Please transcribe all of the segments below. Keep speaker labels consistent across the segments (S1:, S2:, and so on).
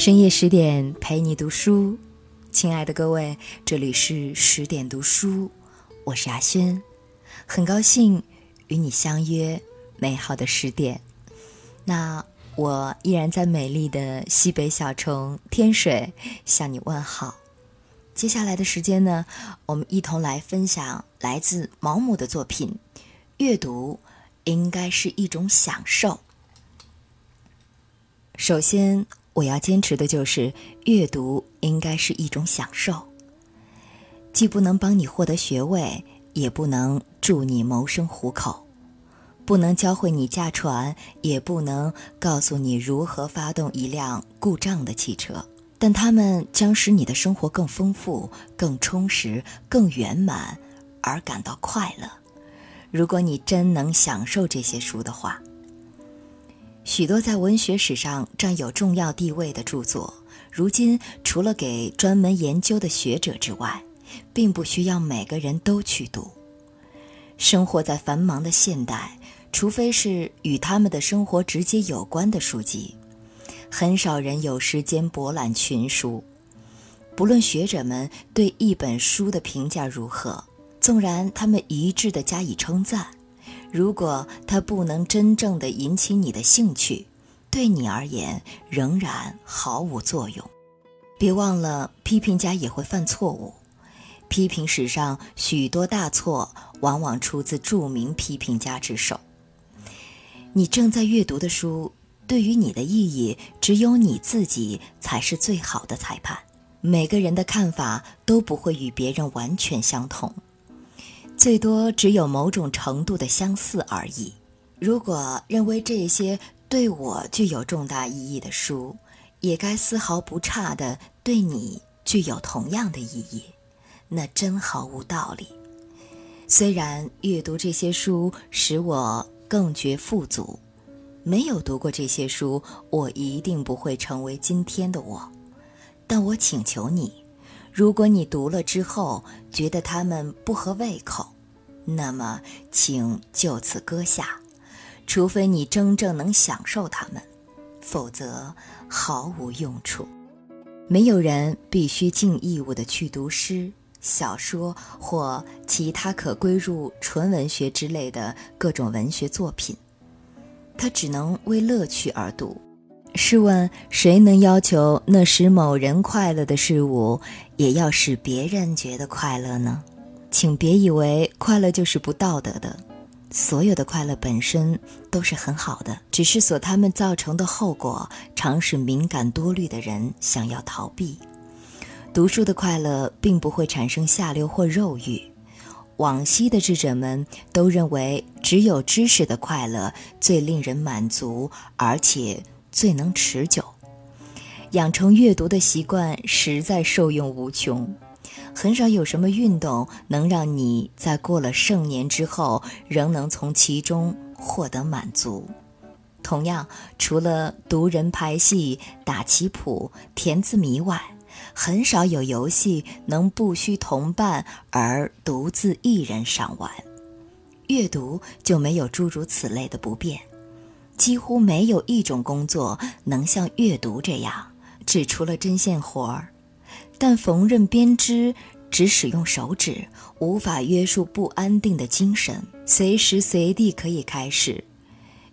S1: 深夜十点陪你读书，亲爱的各位，这里是十点读书，我是阿轩，很高兴与你相约美好的十点。那我依然在美丽的西北小城天水向你问好。接下来的时间呢，我们一同来分享来自毛姆的作品。阅读应该是一种享受。首先。我要坚持的就是，阅读应该是一种享受，既不能帮你获得学位，也不能助你谋生糊口，不能教会你驾船，也不能告诉你如何发动一辆故障的汽车，但它们将使你的生活更丰富、更充实、更圆满，而感到快乐。如果你真能享受这些书的话。许多在文学史上占有重要地位的著作，如今除了给专门研究的学者之外，并不需要每个人都去读。生活在繁忙的现代，除非是与他们的生活直接有关的书籍，很少人有时间博览群书。不论学者们对一本书的评价如何，纵然他们一致地加以称赞。如果它不能真正的引起你的兴趣，对你而言仍然毫无作用。别忘了，批评家也会犯错误。批评史上许多大错，往往出自著名批评家之手。你正在阅读的书，对于你的意义，只有你自己才是最好的裁判。每个人的看法都不会与别人完全相同。最多只有某种程度的相似而已。如果认为这些对我具有重大意义的书，也该丝毫不差的对你具有同样的意义，那真毫无道理。虽然阅读这些书使我更觉富足，没有读过这些书，我一定不会成为今天的我。但我请求你。如果你读了之后觉得他们不合胃口，那么请就此搁下，除非你真正能享受它们，否则毫无用处。没有人必须尽义务的去读诗、小说或其他可归入纯文学之类的各种文学作品，他只能为乐趣而读。试问，谁能要求那使某人快乐的事物，也要使别人觉得快乐呢？请别以为快乐就是不道德的，所有的快乐本身都是很好的，只是所他们造成的后果，常使敏感多虑的人想要逃避。读书的快乐并不会产生下流或肉欲。往昔的智者们都认为，只有知识的快乐最令人满足，而且。最能持久，养成阅读的习惯实在受用无穷。很少有什么运动能让你在过了盛年之后仍能从其中获得满足。同样，除了读人排戏、打棋谱、填字谜外，很少有游戏能不需同伴而独自一人赏玩。阅读就没有诸如此类的不便。几乎没有一种工作能像阅读这样，只除了针线活儿。但缝纫编织只使用手指，无法约束不安定的精神，随时随地可以开始。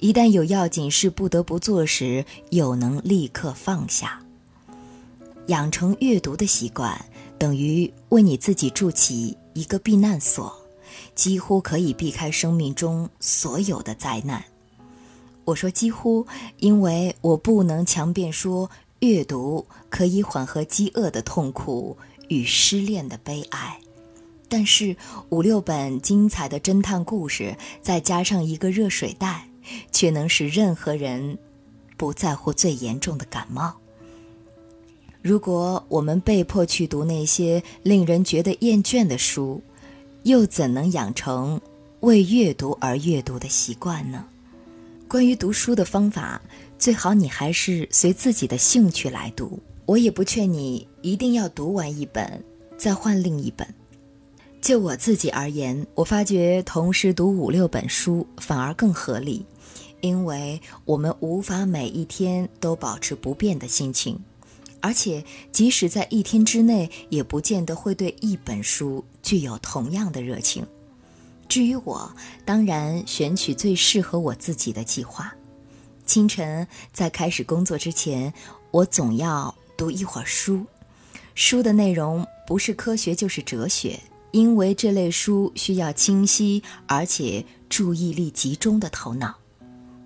S1: 一旦有要紧事不得不做时，又能立刻放下。养成阅读的习惯，等于为你自己筑起一个避难所，几乎可以避开生命中所有的灾难。我说几乎，因为我不能强辩说阅读可以缓和饥饿的痛苦与失恋的悲哀，但是五六本精彩的侦探故事，再加上一个热水袋，却能使任何人不在乎最严重的感冒。如果我们被迫去读那些令人觉得厌倦的书，又怎能养成为阅读而阅读的习惯呢？关于读书的方法，最好你还是随自己的兴趣来读。我也不劝你一定要读完一本再换另一本。就我自己而言，我发觉同时读五六本书反而更合理，因为我们无法每一天都保持不变的心情，而且即使在一天之内，也不见得会对一本书具有同样的热情。至于我，当然选取最适合我自己的计划。清晨在开始工作之前，我总要读一会儿书。书的内容不是科学就是哲学，因为这类书需要清晰而且注意力集中的头脑。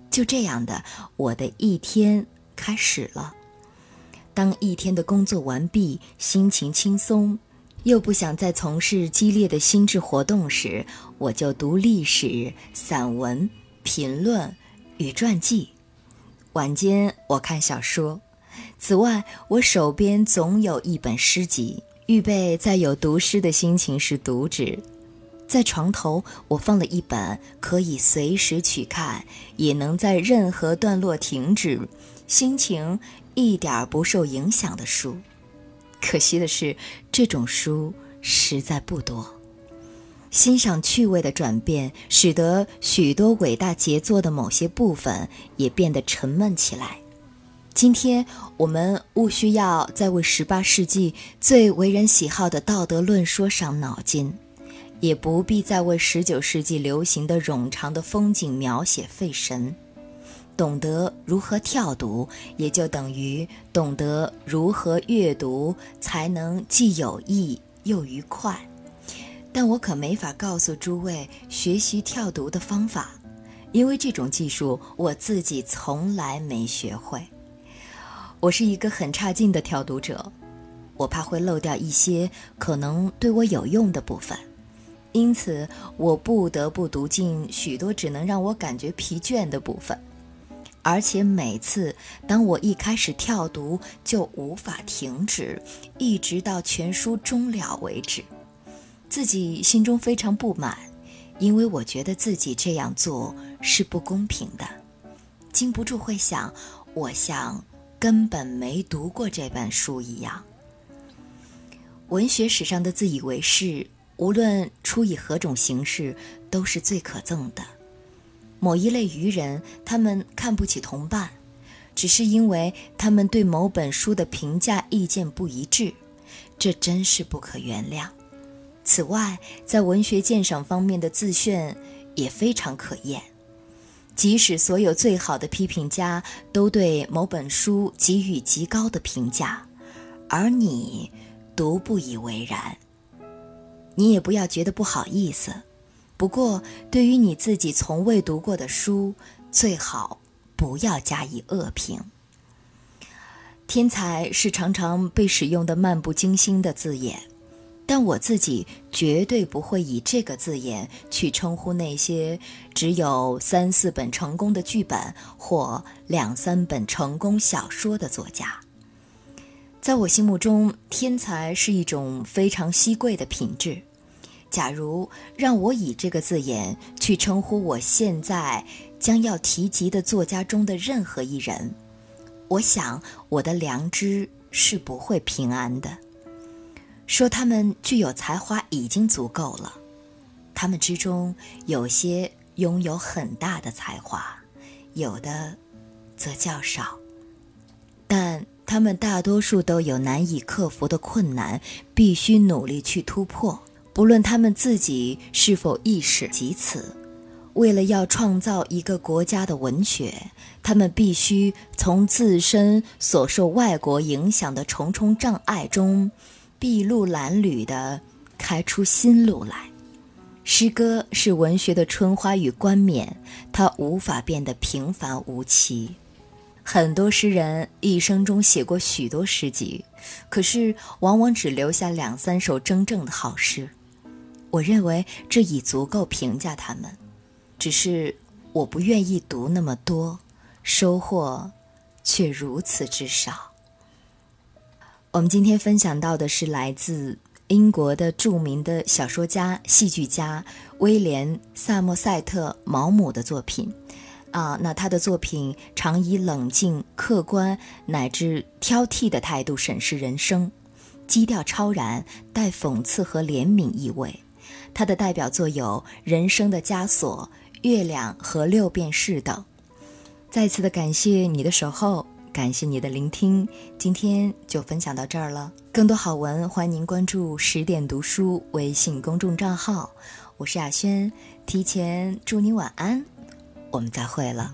S1: 就这样的，我的一天开始了。当一天的工作完毕，心情轻松，又不想再从事激烈的心智活动时，我就读历史、散文、评论与传记。晚间我看小说。此外，我手边总有一本诗集，预备在有读诗的心情时读之。在床头，我放了一本可以随时取看，也能在任何段落停止，心情一点不受影响的书。可惜的是，这种书实在不多。欣赏趣味的转变，使得许多伟大杰作的某些部分也变得沉闷起来。今天我们务需要再为十八世纪最为人喜好的道德论说伤脑筋，也不必再为十九世纪流行的冗长的风景描写费神。懂得如何跳读，也就等于懂得如何阅读，才能既有益又愉快。但我可没法告诉诸位学习跳读的方法，因为这种技术我自己从来没学会。我是一个很差劲的跳读者，我怕会漏掉一些可能对我有用的部分，因此我不得不读进许多只能让我感觉疲倦的部分，而且每次当我一开始跳读就无法停止，一直到全书终了为止，自己心中非常不满，因为我觉得自己这样做是不公平的，禁不住会想，我像。根本没读过这本书一样。文学史上的自以为是，无论出以何种形式，都是最可憎的。某一类愚人，他们看不起同伴，只是因为他们对某本书的评价意见不一致，这真是不可原谅。此外，在文学鉴赏方面的自炫也非常可厌。即使所有最好的批评家都对某本书给予极高的评价，而你独不以为然，你也不要觉得不好意思。不过，对于你自己从未读过的书，最好不要加以恶评。天才是常常被使用的漫不经心的字眼。但我自己绝对不会以这个字眼去称呼那些只有三四本成功的剧本或两三本成功小说的作家。在我心目中，天才是一种非常稀贵的品质。假如让我以这个字眼去称呼我现在将要提及的作家中的任何一人，我想我的良知是不会平安的。说他们具有才华已经足够了，他们之中有些拥有很大的才华，有的则较少，但他们大多数都有难以克服的困难，必须努力去突破。不论他们自己是否意识及此，为了要创造一个国家的文学，他们必须从自身所受外国影响的重重障碍中。筚路蓝缕地开出新路来。诗歌是文学的春花与冠冕，它无法变得平凡无奇。很多诗人一生中写过许多诗集，可是往往只留下两三首真正的好诗。我认为这已足够评价他们，只是我不愿意读那么多，收获却如此之少。我们今天分享到的是来自英国的著名的小说家、戏剧家威廉·萨默塞特·毛姆的作品。啊，那他的作品常以冷静、客观乃至挑剔的态度审视人生，基调超然，带讽刺和怜悯意味。他的代表作有《人生的枷锁》《月亮》和《六便士》等。再次的感谢你的守候。感谢你的聆听，今天就分享到这儿了。更多好文，欢迎您关注十点读书微信公众账号。我是雅轩，提前祝你晚安，我们再会了。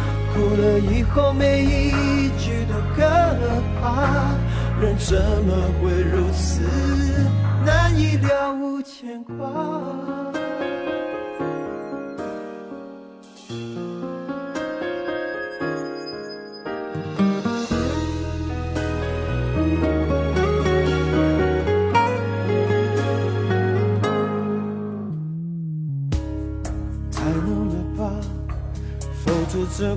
S2: 哭了以后，每一句都可怕。人怎么会如此难以了无牵挂？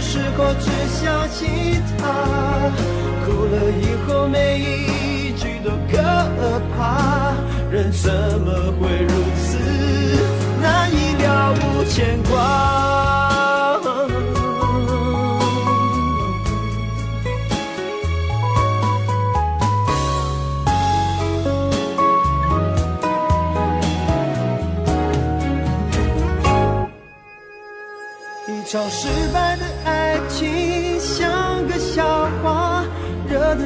S2: 时候只相信他。哭了以后，每一句都可怕。人怎么会如此难以了无牵挂？一场失败的